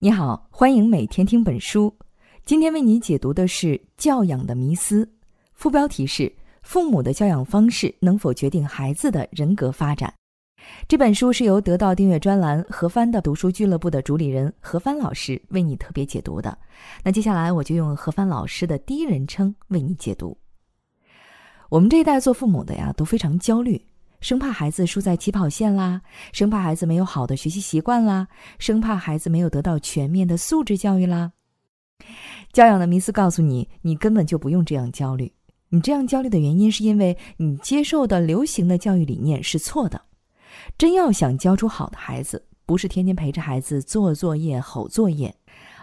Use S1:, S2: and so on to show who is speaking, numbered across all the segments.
S1: 你好，欢迎每天听本书。今天为你解读的是《教养的迷思》，副标题是“父母的教养方式能否决定孩子的人格发展”。这本书是由得到订阅专栏何帆的读书俱乐部的主理人何帆老师为你特别解读的。那接下来我就用何帆老师的第一人称为你解读。我们这一代做父母的呀，都非常焦虑。生怕孩子输在起跑线啦，生怕孩子没有好的学习习惯啦，生怕孩子没有得到全面的素质教育啦。教养的迷思告诉你，你根本就不用这样焦虑。你这样焦虑的原因，是因为你接受的流行的教育理念是错的。真要想教出好的孩子，不是天天陪着孩子做作业、吼作业，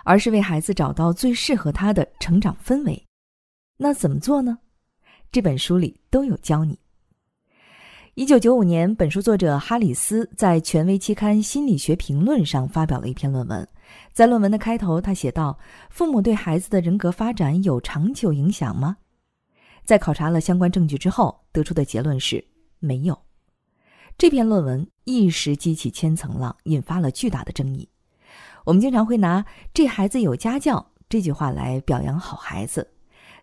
S1: 而是为孩子找到最适合他的成长氛围。那怎么做呢？这本书里都有教你。一九九五年，本书作者哈里斯在权威期刊《心理学评论》上发表了一篇论文。在论文的开头，他写道：“父母对孩子的人格发展有长久影响吗？”在考察了相关证据之后，得出的结论是没有。这篇论文一时激起千层浪，引发了巨大的争议。我们经常会拿“这孩子有家教”这句话来表扬好孩子。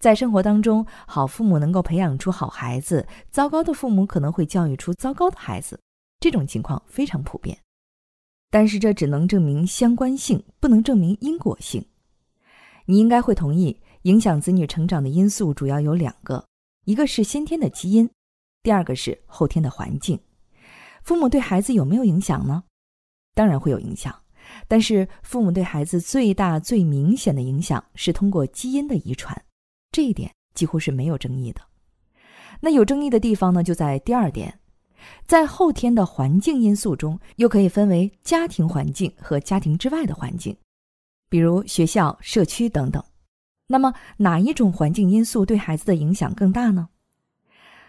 S1: 在生活当中，好父母能够培养出好孩子，糟糕的父母可能会教育出糟糕的孩子，这种情况非常普遍。但是这只能证明相关性，不能证明因果性。你应该会同意，影响子女成长的因素主要有两个，一个是先天的基因，第二个是后天的环境。父母对孩子有没有影响呢？当然会有影响，但是父母对孩子最大、最明显的影响是通过基因的遗传。这一点几乎是没有争议的。那有争议的地方呢，就在第二点，在后天的环境因素中，又可以分为家庭环境和家庭之外的环境，比如学校、社区等等。那么哪一种环境因素对孩子的影响更大呢？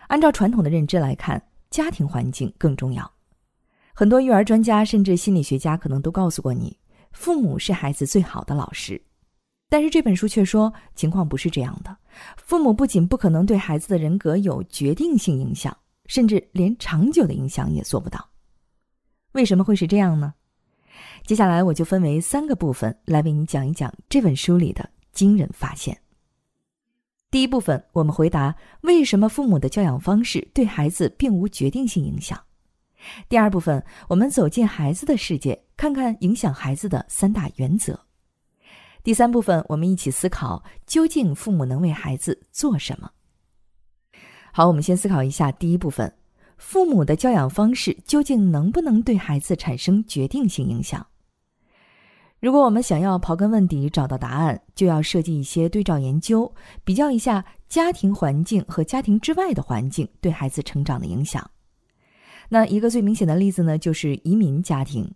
S1: 按照传统的认知来看，家庭环境更重要。很多育儿专家甚至心理学家可能都告诉过你，父母是孩子最好的老师。但是这本书却说，情况不是这样的。父母不仅不可能对孩子的人格有决定性影响，甚至连长久的影响也做不到。为什么会是这样呢？接下来我就分为三个部分来为你讲一讲这本书里的惊人发现。第一部分，我们回答为什么父母的教养方式对孩子并无决定性影响。第二部分，我们走进孩子的世界，看看影响孩子的三大原则。第三部分，我们一起思考究竟父母能为孩子做什么。好，我们先思考一下第一部分：父母的教养方式究竟能不能对孩子产生决定性影响？如果我们想要刨根问底找到答案，就要设计一些对照研究，比较一下家庭环境和家庭之外的环境对孩子成长的影响。那一个最明显的例子呢，就是移民家庭。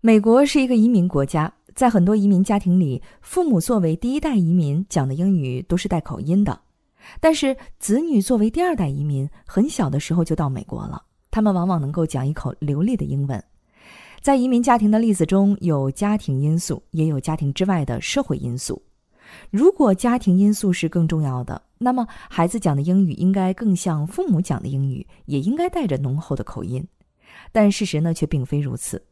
S1: 美国是一个移民国家。在很多移民家庭里，父母作为第一代移民讲的英语都是带口音的，但是子女作为第二代移民，很小的时候就到美国了，他们往往能够讲一口流利的英文。在移民家庭的例子中有家庭因素，也有家庭之外的社会因素。如果家庭因素是更重要的，那么孩子讲的英语应该更像父母讲的英语，也应该带着浓厚的口音。但事实呢，却并非如此。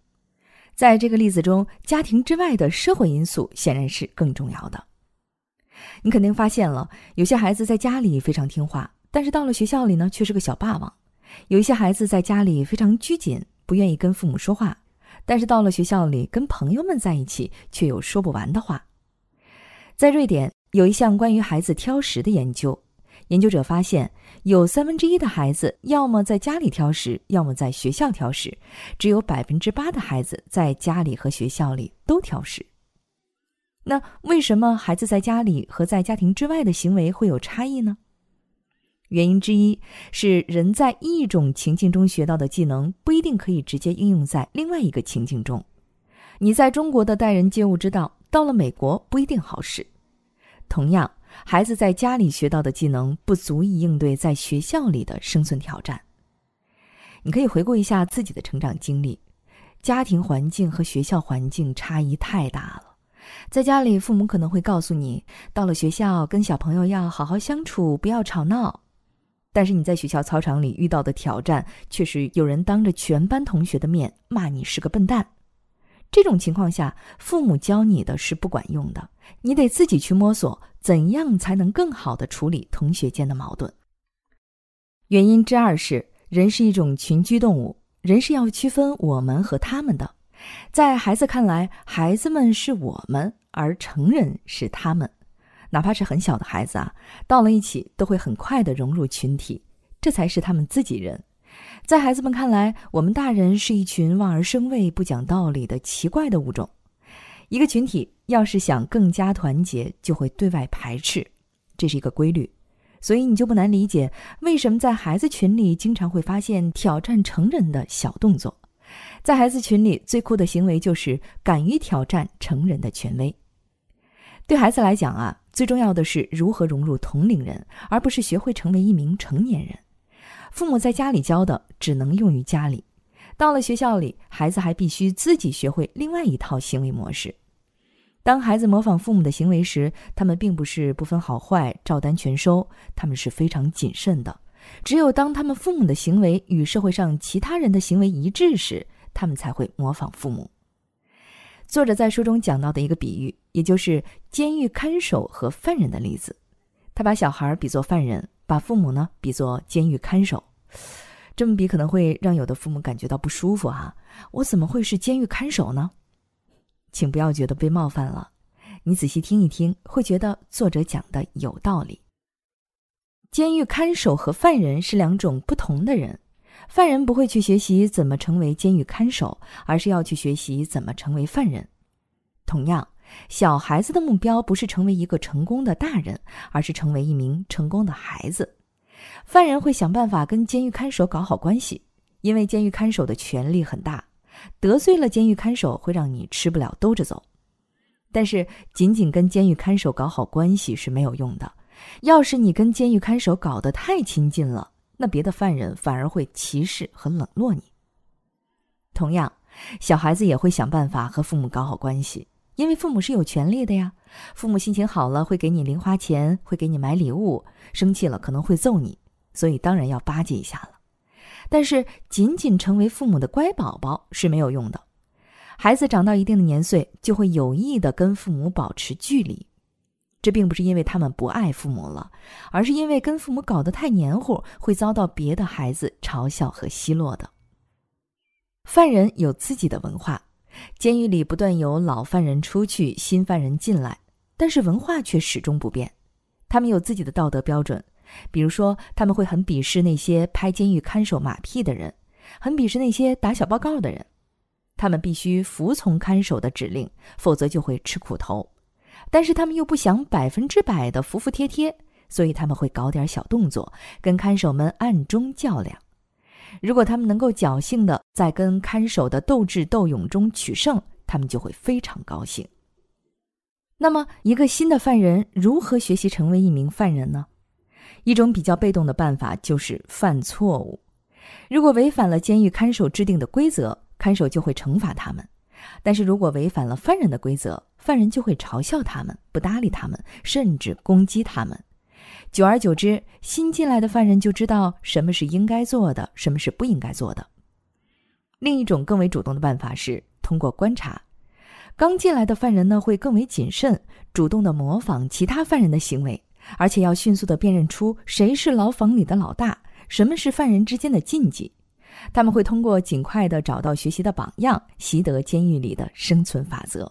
S1: 在这个例子中，家庭之外的社会因素显然是更重要的。你肯定发现了，有些孩子在家里非常听话，但是到了学校里呢，却是个小霸王；有一些孩子在家里非常拘谨，不愿意跟父母说话，但是到了学校里跟朋友们在一起，却有说不完的话。在瑞典，有一项关于孩子挑食的研究。研究者发现，有三分之一的孩子要么在家里挑食，要么在学校挑食；只有百分之八的孩子在家里和学校里都挑食。那为什么孩子在家里和在家庭之外的行为会有差异呢？原因之一是，人在一种情境中学到的技能不一定可以直接应用在另外一个情境中。你在中国的待人接物之道，到了美国不一定好使。同样。孩子在家里学到的技能不足以应对在学校里的生存挑战。你可以回顾一下自己的成长经历，家庭环境和学校环境差异太大了。在家里，父母可能会告诉你，到了学校跟小朋友要好好相处，不要吵闹。但是你在学校操场里遇到的挑战，却是有人当着全班同学的面骂你是个笨蛋。这种情况下，父母教你的是不管用的，你得自己去摸索怎样才能更好的处理同学间的矛盾。原因之二是，人是一种群居动物，人是要区分我们和他们的。在孩子看来，孩子们是我们，而成人是他们。哪怕是很小的孩子啊，到了一起都会很快的融入群体，这才是他们自己人。在孩子们看来，我们大人是一群望而生畏、不讲道理的奇怪的物种。一个群体要是想更加团结，就会对外排斥，这是一个规律。所以你就不难理解，为什么在孩子群里经常会发现挑战成人的小动作。在孩子群里，最酷的行为就是敢于挑战成人的权威。对孩子来讲啊，最重要的是如何融入同龄人，而不是学会成为一名成年人。父母在家里教的只能用于家里，到了学校里，孩子还必须自己学会另外一套行为模式。当孩子模仿父母的行为时，他们并不是不分好坏照单全收，他们是非常谨慎的。只有当他们父母的行为与社会上其他人的行为一致时，他们才会模仿父母。作者在书中讲到的一个比喻，也就是监狱看守和犯人的例子，他把小孩比作犯人。把父母呢比作监狱看守，这么比可能会让有的父母感觉到不舒服哈。我怎么会是监狱看守呢？请不要觉得被冒犯了，你仔细听一听，会觉得作者讲的有道理。监狱看守和犯人是两种不同的人，犯人不会去学习怎么成为监狱看守，而是要去学习怎么成为犯人。同样。小孩子的目标不是成为一个成功的大人，而是成为一名成功的孩子。犯人会想办法跟监狱看守搞好关系，因为监狱看守的权力很大，得罪了监狱看守会让你吃不了兜着走。但是，仅仅跟监狱看守搞好关系是没有用的。要是你跟监狱看守搞得太亲近了，那别的犯人反而会歧视和冷落你。同样，小孩子也会想办法和父母搞好关系。因为父母是有权利的呀，父母心情好了会给你零花钱，会给你买礼物；生气了可能会揍你，所以当然要巴结一下了。但是仅仅成为父母的乖宝宝是没有用的，孩子长到一定的年岁就会有意的跟父母保持距离，这并不是因为他们不爱父母了，而是因为跟父母搞得太黏糊，会遭到别的孩子嘲笑和奚落的。犯人有自己的文化。监狱里不断有老犯人出去，新犯人进来，但是文化却始终不变。他们有自己的道德标准，比如说他们会很鄙视那些拍监狱看守马屁的人，很鄙视那些打小报告的人。他们必须服从看守的指令，否则就会吃苦头。但是他们又不想百分之百的服服帖帖，所以他们会搞点小动作，跟看守们暗中较量。如果他们能够侥幸的在跟看守的斗智斗勇中取胜，他们就会非常高兴。那么，一个新的犯人如何学习成为一名犯人呢？一种比较被动的办法就是犯错误。如果违反了监狱看守制定的规则，看守就会惩罚他们；但是如果违反了犯人的规则，犯人就会嘲笑他们，不搭理他们，甚至攻击他们。久而久之，新进来的犯人就知道什么是应该做的，什么是不应该做的。另一种更为主动的办法是通过观察。刚进来的犯人呢，会更为谨慎，主动的模仿其他犯人的行为，而且要迅速的辨认出谁是牢房里的老大，什么是犯人之间的禁忌。他们会通过尽快的找到学习的榜样，习得监狱里的生存法则。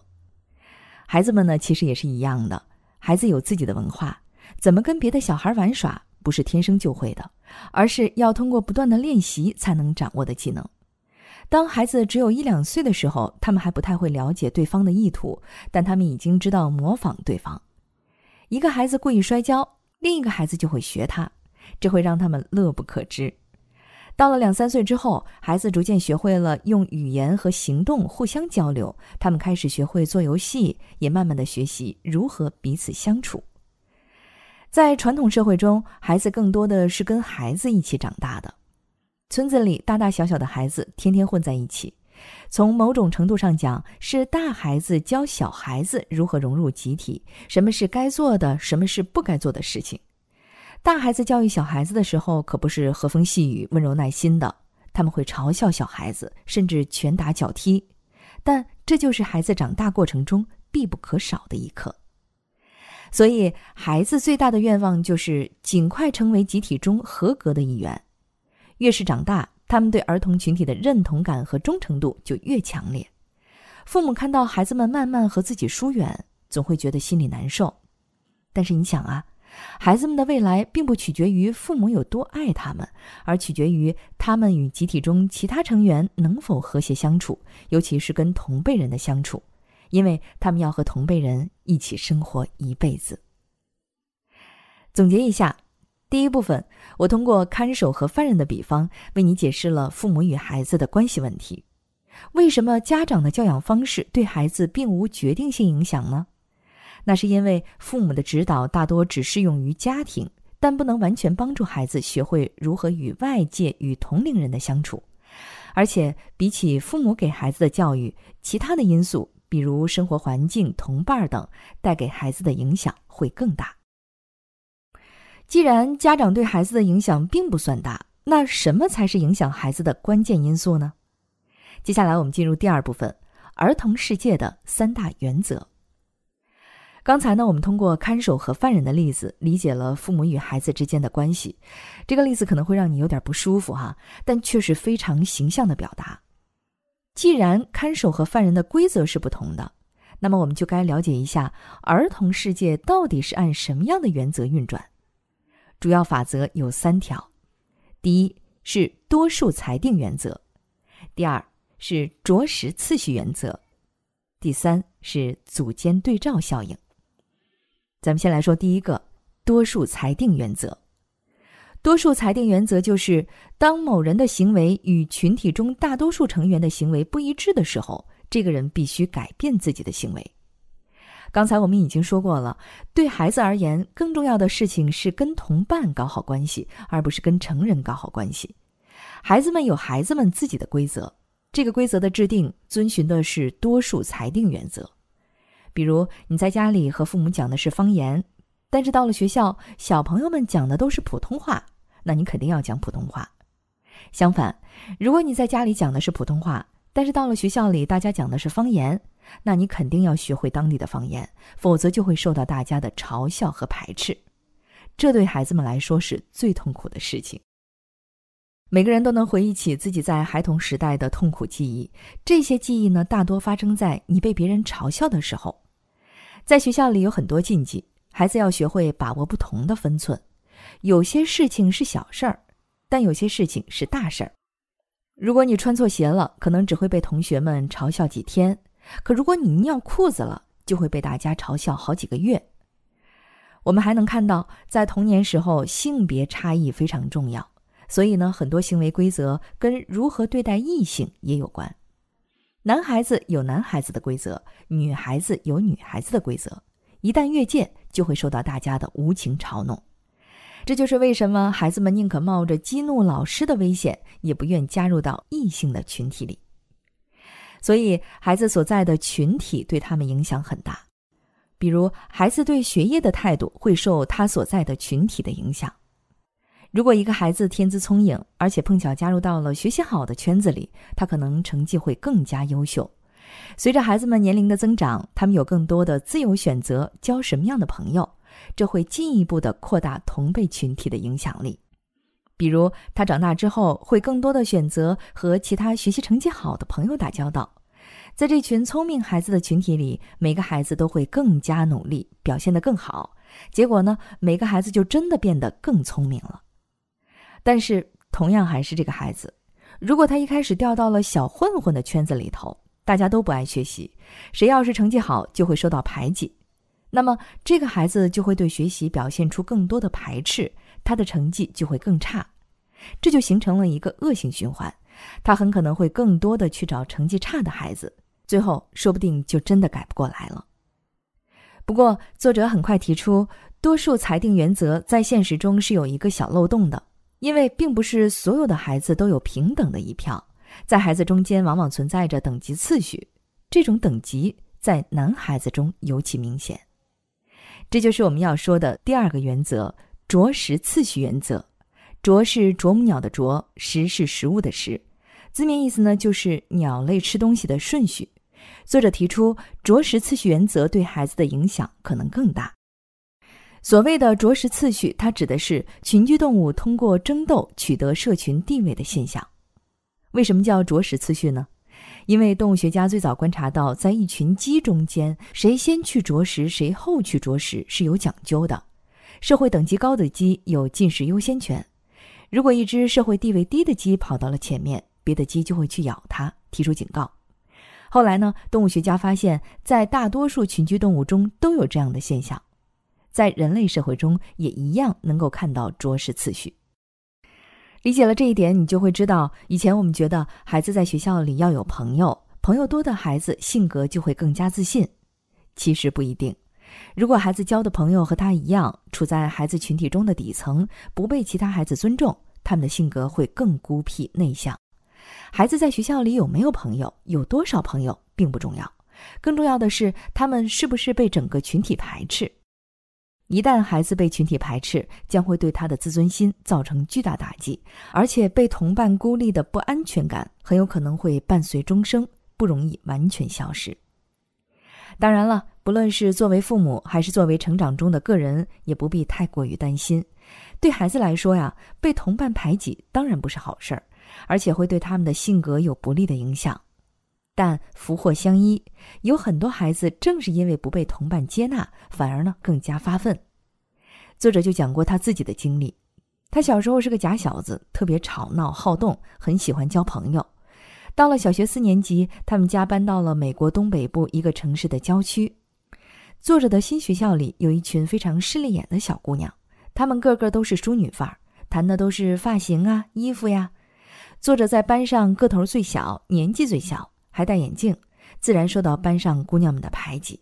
S1: 孩子们呢，其实也是一样的，孩子有自己的文化。怎么跟别的小孩玩耍，不是天生就会的，而是要通过不断的练习才能掌握的技能。当孩子只有一两岁的时候，他们还不太会了解对方的意图，但他们已经知道模仿对方。一个孩子故意摔跤，另一个孩子就会学他，这会让他们乐不可支。到了两三岁之后，孩子逐渐学会了用语言和行动互相交流，他们开始学会做游戏，也慢慢的学习如何彼此相处。在传统社会中，孩子更多的是跟孩子一起长大的。村子里大大小小的孩子天天混在一起，从某种程度上讲，是大孩子教小孩子如何融入集体，什么是该做的，什么是不该做的事情。大孩子教育小孩子的时候，可不是和风细雨、温柔耐心的，他们会嘲笑小孩子，甚至拳打脚踢。但这就是孩子长大过程中必不可少的一课。所以，孩子最大的愿望就是尽快成为集体中合格的一员。越是长大，他们对儿童群体的认同感和忠诚度就越强烈。父母看到孩子们慢慢和自己疏远，总会觉得心里难受。但是你想啊，孩子们的未来并不取决于父母有多爱他们，而取决于他们与集体中其他成员能否和谐相处，尤其是跟同辈人的相处。因为他们要和同辈人一起生活一辈子。总结一下，第一部分，我通过看守和犯人的比方，为你解释了父母与孩子的关系问题。为什么家长的教养方式对孩子并无决定性影响呢？那是因为父母的指导大多只适用于家庭，但不能完全帮助孩子学会如何与外界与同龄人的相处。而且，比起父母给孩子的教育，其他的因素。比如生活环境、同伴等带给孩子的影响会更大。既然家长对孩子的影响并不算大，那什么才是影响孩子的关键因素呢？接下来我们进入第二部分：儿童世界的三大原则。刚才呢，我们通过看守和犯人的例子，理解了父母与孩子之间的关系。这个例子可能会让你有点不舒服哈，但却是非常形象的表达。既然看守和犯人的规则是不同的，那么我们就该了解一下儿童世界到底是按什么样的原则运转。主要法则有三条：第一是多数裁定原则，第二是着实次序原则，第三是组间对照效应。咱们先来说第一个多数裁定原则。多数裁定原则就是，当某人的行为与群体中大多数成员的行为不一致的时候，这个人必须改变自己的行为。刚才我们已经说过了，对孩子而言，更重要的事情是跟同伴搞好关系，而不是跟成人搞好关系。孩子们有孩子们自己的规则，这个规则的制定遵循的是多数裁定原则。比如你在家里和父母讲的是方言。但是到了学校，小朋友们讲的都是普通话，那你肯定要讲普通话。相反，如果你在家里讲的是普通话，但是到了学校里大家讲的是方言，那你肯定要学会当地的方言，否则就会受到大家的嘲笑和排斥。这对孩子们来说是最痛苦的事情。每个人都能回忆起自己在孩童时代的痛苦记忆，这些记忆呢，大多发生在你被别人嘲笑的时候。在学校里有很多禁忌。孩子要学会把握不同的分寸，有些事情是小事儿，但有些事情是大事儿。如果你穿错鞋了，可能只会被同学们嘲笑几天；可如果你尿裤子了，就会被大家嘲笑好几个月。我们还能看到，在童年时候，性别差异非常重要，所以呢，很多行为规则跟如何对待异性也有关。男孩子有男孩子的规则，女孩子有女孩子的规则。一旦越界，就会受到大家的无情嘲弄。这就是为什么孩子们宁可冒着激怒老师的危险，也不愿加入到异性的群体里。所以，孩子所在的群体对他们影响很大。比如，孩子对学业的态度会受他所在的群体的影响。如果一个孩子天资聪颖，而且碰巧加入到了学习好的圈子里，他可能成绩会更加优秀。随着孩子们年龄的增长，他们有更多的自由选择交什么样的朋友，这会进一步的扩大同辈群体的影响力。比如，他长大之后会更多的选择和其他学习成绩好的朋友打交道，在这群聪明孩子的群体里，每个孩子都会更加努力，表现得更好。结果呢，每个孩子就真的变得更聪明了。但是，同样还是这个孩子，如果他一开始掉到了小混混的圈子里头。大家都不爱学习，谁要是成绩好就会受到排挤，那么这个孩子就会对学习表现出更多的排斥，他的成绩就会更差，这就形成了一个恶性循环。他很可能会更多的去找成绩差的孩子，最后说不定就真的改不过来了。不过，作者很快提出，多数裁定原则在现实中是有一个小漏洞的，因为并不是所有的孩子都有平等的一票。在孩子中间，往往存在着等级次序，这种等级在男孩子中尤其明显。这就是我们要说的第二个原则——啄食次序原则。啄是啄木鸟的啄，食是食物的食，字面意思呢就是鸟类吃东西的顺序。作者提出，啄食次序原则对孩子的影响可能更大。所谓的啄食次序，它指的是群居动物通过争斗取得社群地位的现象。为什么叫啄食次序呢？因为动物学家最早观察到，在一群鸡中间，谁先去啄食，谁后去啄食是有讲究的。社会等级高的鸡有进食优先权。如果一只社会地位低的鸡跑到了前面，别的鸡就会去咬它，提出警告。后来呢，动物学家发现，在大多数群居动物中都有这样的现象，在人类社会中也一样能够看到啄食次序。理解了这一点，你就会知道，以前我们觉得孩子在学校里要有朋友，朋友多的孩子性格就会更加自信。其实不一定。如果孩子交的朋友和他一样，处在孩子群体中的底层，不被其他孩子尊重，他们的性格会更孤僻内向。孩子在学校里有没有朋友，有多少朋友并不重要，更重要的是他们是不是被整个群体排斥。一旦孩子被群体排斥，将会对他的自尊心造成巨大打击，而且被同伴孤立的不安全感很有可能会伴随终生，不容易完全消失。当然了，不论是作为父母还是作为成长中的个人，也不必太过于担心。对孩子来说呀，被同伴排挤当然不是好事儿，而且会对他们的性格有不利的影响。但福祸相依，有很多孩子正是因为不被同伴接纳，反而呢更加发奋。作者就讲过他自己的经历，他小时候是个假小子，特别吵闹好动，很喜欢交朋友。到了小学四年级，他们家搬到了美国东北部一个城市的郊区。作者的新学校里有一群非常势利眼的小姑娘，她们个个都是淑女范儿，谈的都是发型啊、衣服呀。作者在班上个头最小，年纪最小。还戴眼镜，自然受到班上姑娘们的排挤。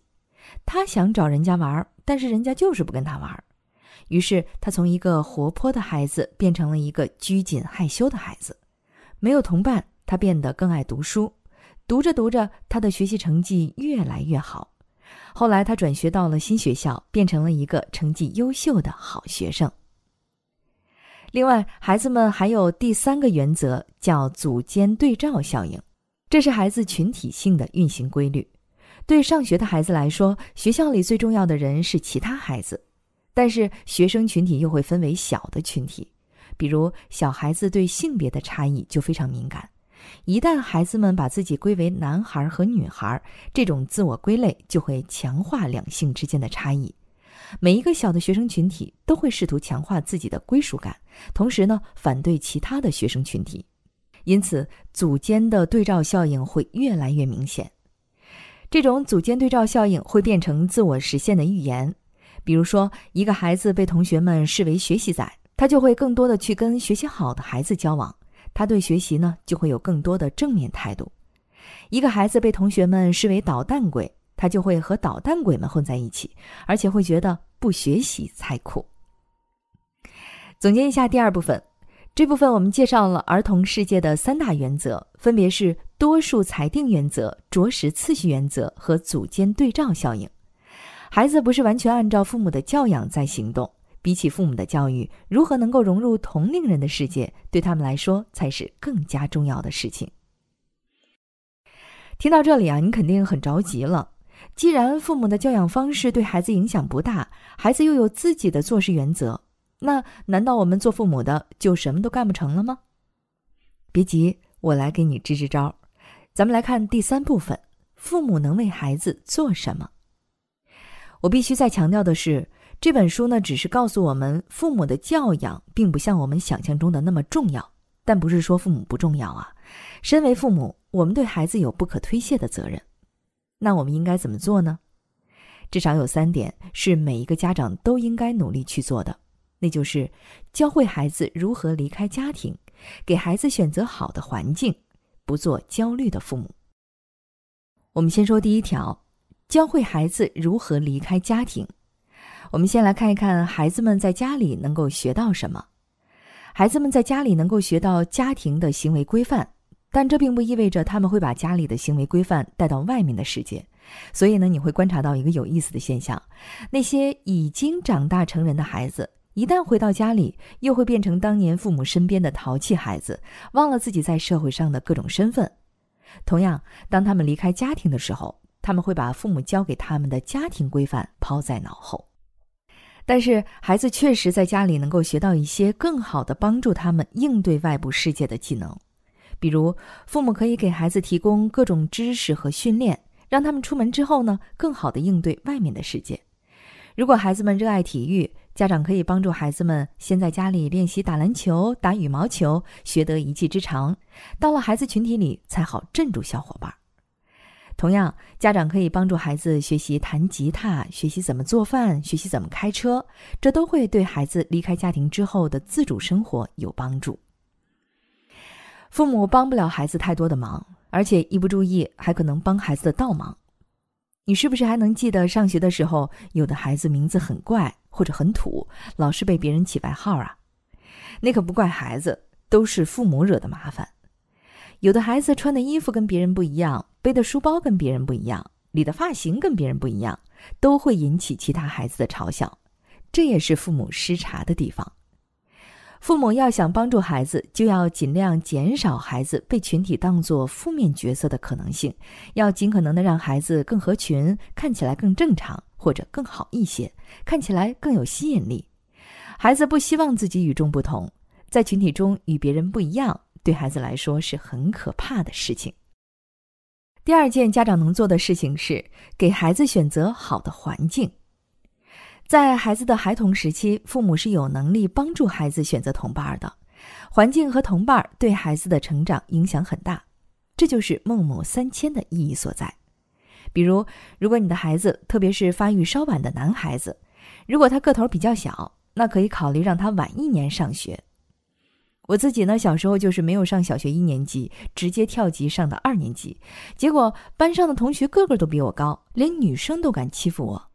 S1: 他想找人家玩，但是人家就是不跟他玩。于是他从一个活泼的孩子变成了一个拘谨害羞的孩子。没有同伴，他变得更爱读书。读着读着，他的学习成绩越来越好。后来他转学到了新学校，变成了一个成绩优秀的好学生。另外，孩子们还有第三个原则，叫组间对照效应。这是孩子群体性的运行规律。对上学的孩子来说，学校里最重要的人是其他孩子，但是学生群体又会分为小的群体。比如，小孩子对性别的差异就非常敏感。一旦孩子们把自己归为男孩和女孩，这种自我归类就会强化两性之间的差异。每一个小的学生群体都会试图强化自己的归属感，同时呢，反对其他的学生群体。因此，组间的对照效应会越来越明显。这种组间对照效应会变成自我实现的预言。比如说，一个孩子被同学们视为学习仔，他就会更多的去跟学习好的孩子交往，他对学习呢就会有更多的正面态度。一个孩子被同学们视为捣蛋鬼，他就会和捣蛋鬼们混在一起，而且会觉得不学习才酷。总结一下第二部分。这部分我们介绍了儿童世界的三大原则，分别是多数裁定原则、着实次序原则和组间对照效应。孩子不是完全按照父母的教养在行动，比起父母的教育，如何能够融入同龄人的世界，对他们来说才是更加重要的事情。听到这里啊，你肯定很着急了。既然父母的教养方式对孩子影响不大，孩子又有自己的做事原则。那难道我们做父母的就什么都干不成了吗？别急，我来给你支支招。咱们来看第三部分：父母能为孩子做什么？我必须再强调的是，这本书呢，只是告诉我们，父母的教养并不像我们想象中的那么重要。但不是说父母不重要啊。身为父母，我们对孩子有不可推卸的责任。那我们应该怎么做呢？至少有三点是每一个家长都应该努力去做的。那就是教会孩子如何离开家庭，给孩子选择好的环境，不做焦虑的父母。我们先说第一条，教会孩子如何离开家庭。我们先来看一看孩子们在家里能够学到什么。孩子们在家里能够学到家庭的行为规范，但这并不意味着他们会把家里的行为规范带到外面的世界。所以呢，你会观察到一个有意思的现象：那些已经长大成人的孩子。一旦回到家里，又会变成当年父母身边的淘气孩子，忘了自己在社会上的各种身份。同样，当他们离开家庭的时候，他们会把父母教给他们的家庭规范抛在脑后。但是，孩子确实在家里能够学到一些更好的帮助他们应对外部世界的技能，比如，父母可以给孩子提供各种知识和训练，让他们出门之后呢，更好的应对外面的世界。如果孩子们热爱体育，家长可以帮助孩子们先在家里练习打篮球、打羽毛球，学得一技之长，到了孩子群体里才好镇住小伙伴。同样，家长可以帮助孩子学习弹吉他，学习怎么做饭，学习怎么开车，这都会对孩子离开家庭之后的自主生活有帮助。父母帮不了孩子太多的忙，而且一不注意还可能帮孩子的倒忙。你是不是还能记得上学的时候，有的孩子名字很怪或者很土，老是被别人起外号啊？那可不怪孩子，都是父母惹的麻烦。有的孩子穿的衣服跟别人不一样。背的书包跟别人不一样，理的发型跟别人不一样，都会引起其他孩子的嘲笑，这也是父母失察的地方。父母要想帮助孩子，就要尽量减少孩子被群体当作负面角色的可能性，要尽可能的让孩子更合群，看起来更正常或者更好一些，看起来更有吸引力。孩子不希望自己与众不同，在群体中与别人不一样，对孩子来说是很可怕的事情。第二件家长能做的事情是给孩子选择好的环境。在孩子的孩童时期，父母是有能力帮助孩子选择同伴的。环境和同伴对孩子的成长影响很大，这就是孟母三迁的意义所在。比如，如果你的孩子，特别是发育稍晚的男孩子，如果他个头比较小，那可以考虑让他晚一年上学。我自己呢，小时候就是没有上小学一年级，直接跳级上的二年级，结果班上的同学个个都比我高，连女生都敢欺负我。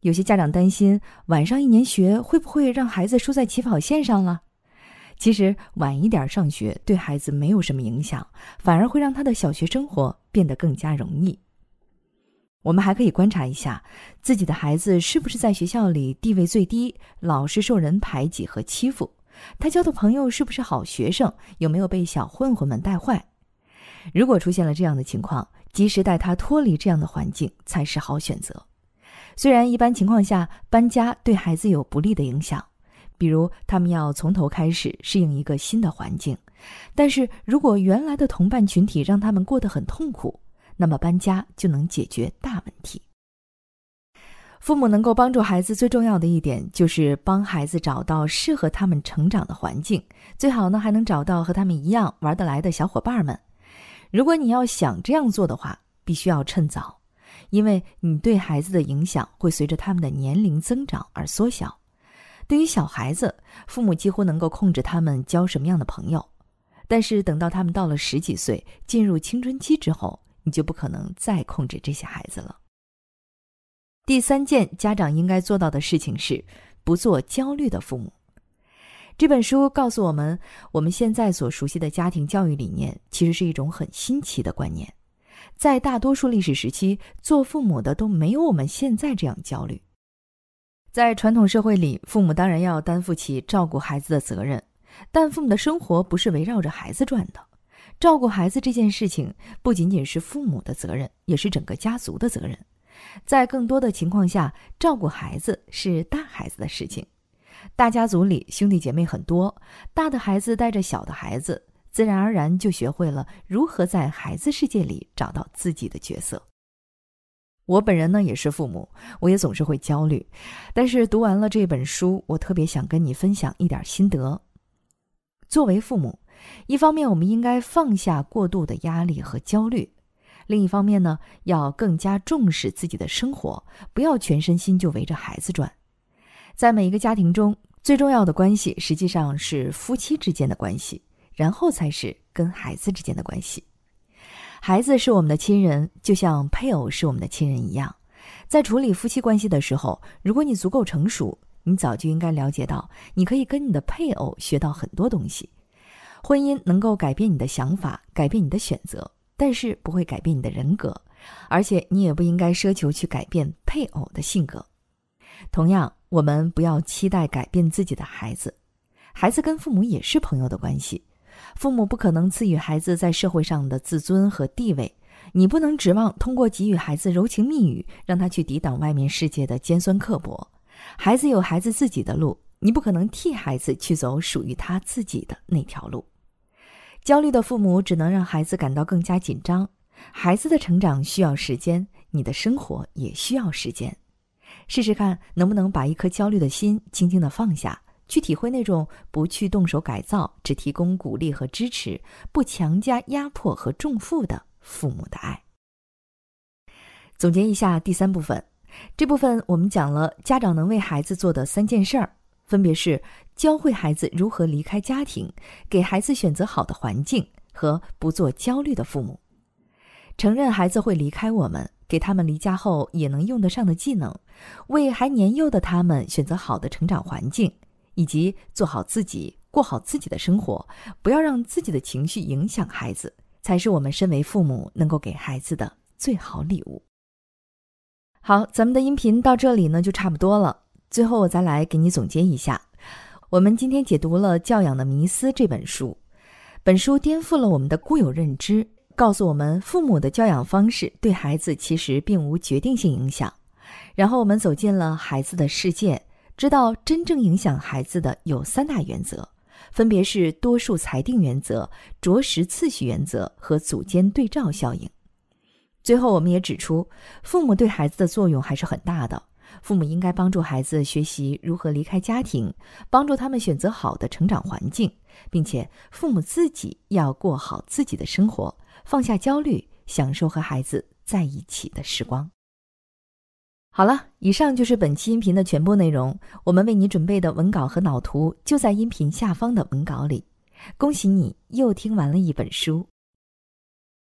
S1: 有些家长担心晚上一年学会不会让孩子输在起跑线上了。其实晚一点上学对孩子没有什么影响，反而会让他的小学生活变得更加容易。我们还可以观察一下自己的孩子是不是在学校里地位最低，老是受人排挤和欺负。他交的朋友是不是好学生？有没有被小混混们带坏？如果出现了这样的情况，及时带他脱离这样的环境才是好选择。虽然一般情况下搬家对孩子有不利的影响，比如他们要从头开始适应一个新的环境，但是如果原来的同伴群体让他们过得很痛苦，那么搬家就能解决大问题。父母能够帮助孩子最重要的一点，就是帮孩子找到适合他们成长的环境，最好呢还能找到和他们一样玩得来的小伙伴们。如果你要想这样做的话，必须要趁早，因为你对孩子的影响会随着他们的年龄增长而缩小。对于小孩子，父母几乎能够控制他们交什么样的朋友，但是等到他们到了十几岁，进入青春期之后，你就不可能再控制这些孩子了。第三件家长应该做到的事情是，不做焦虑的父母。这本书告诉我们，我们现在所熟悉的家庭教育理念，其实是一种很新奇的观念。在大多数历史时期，做父母的都没有我们现在这样焦虑。在传统社会里，父母当然要担负起照顾孩子的责任，但父母的生活不是围绕着孩子转的。照顾孩子这件事情，不仅仅是父母的责任，也是整个家族的责任。在更多的情况下，照顾孩子是大孩子的事情。大家族里兄弟姐妹很多，大的孩子带着小的孩子，自然而然就学会了如何在孩子世界里找到自己的角色。我本人呢也是父母，我也总是会焦虑。但是读完了这本书，我特别想跟你分享一点心得。作为父母，一方面我们应该放下过度的压力和焦虑。另一方面呢，要更加重视自己的生活，不要全身心就围着孩子转。在每一个家庭中，最重要的关系实际上是夫妻之间的关系，然后才是跟孩子之间的关系。孩子是我们的亲人，就像配偶是我们的亲人一样。在处理夫妻关系的时候，如果你足够成熟，你早就应该了解到，你可以跟你的配偶学到很多东西。婚姻能够改变你的想法，改变你的选择。但是不会改变你的人格，而且你也不应该奢求去改变配偶的性格。同样，我们不要期待改变自己的孩子。孩子跟父母也是朋友的关系，父母不可能赐予孩子在社会上的自尊和地位，你不能指望通过给予孩子柔情蜜语，让他去抵挡外面世界的尖酸刻薄。孩子有孩子自己的路，你不可能替孩子去走属于他自己的那条路。焦虑的父母只能让孩子感到更加紧张。孩子的成长需要时间，你的生活也需要时间。试试看能不能把一颗焦虑的心轻轻的放下，去体会那种不去动手改造，只提供鼓励和支持，不强加压迫和重负的父母的爱。总结一下第三部分，这部分我们讲了家长能为孩子做的三件事儿，分别是教会孩子如何离开家庭，给孩子选择好的环境和不做焦虑的父母。承认孩子会离开我们，给他们离家后也能用得上的技能，为还年幼的他们选择好的成长环境，以及做好自己，过好自己的生活，不要让自己的情绪影响孩子，才是我们身为父母能够给孩子的最好礼物。好，咱们的音频到这里呢就差不多了。最后我再来给你总结一下，我们今天解读了《教养的迷思》这本书，本书颠覆了我们的固有认知。告诉我们，父母的教养方式对孩子其实并无决定性影响。然后我们走进了孩子的世界，知道真正影响孩子的有三大原则，分别是多数裁定原则、着实次序原则和组间对照效应。最后，我们也指出，父母对孩子的作用还是很大的。父母应该帮助孩子学习如何离开家庭，帮助他们选择好的成长环境，并且父母自己要过好自己的生活。放下焦虑，享受和孩子在一起的时光。好了，以上就是本期音频的全部内容。我们为你准备的文稿和脑图就在音频下方的文稿里。恭喜你又听完了一本书。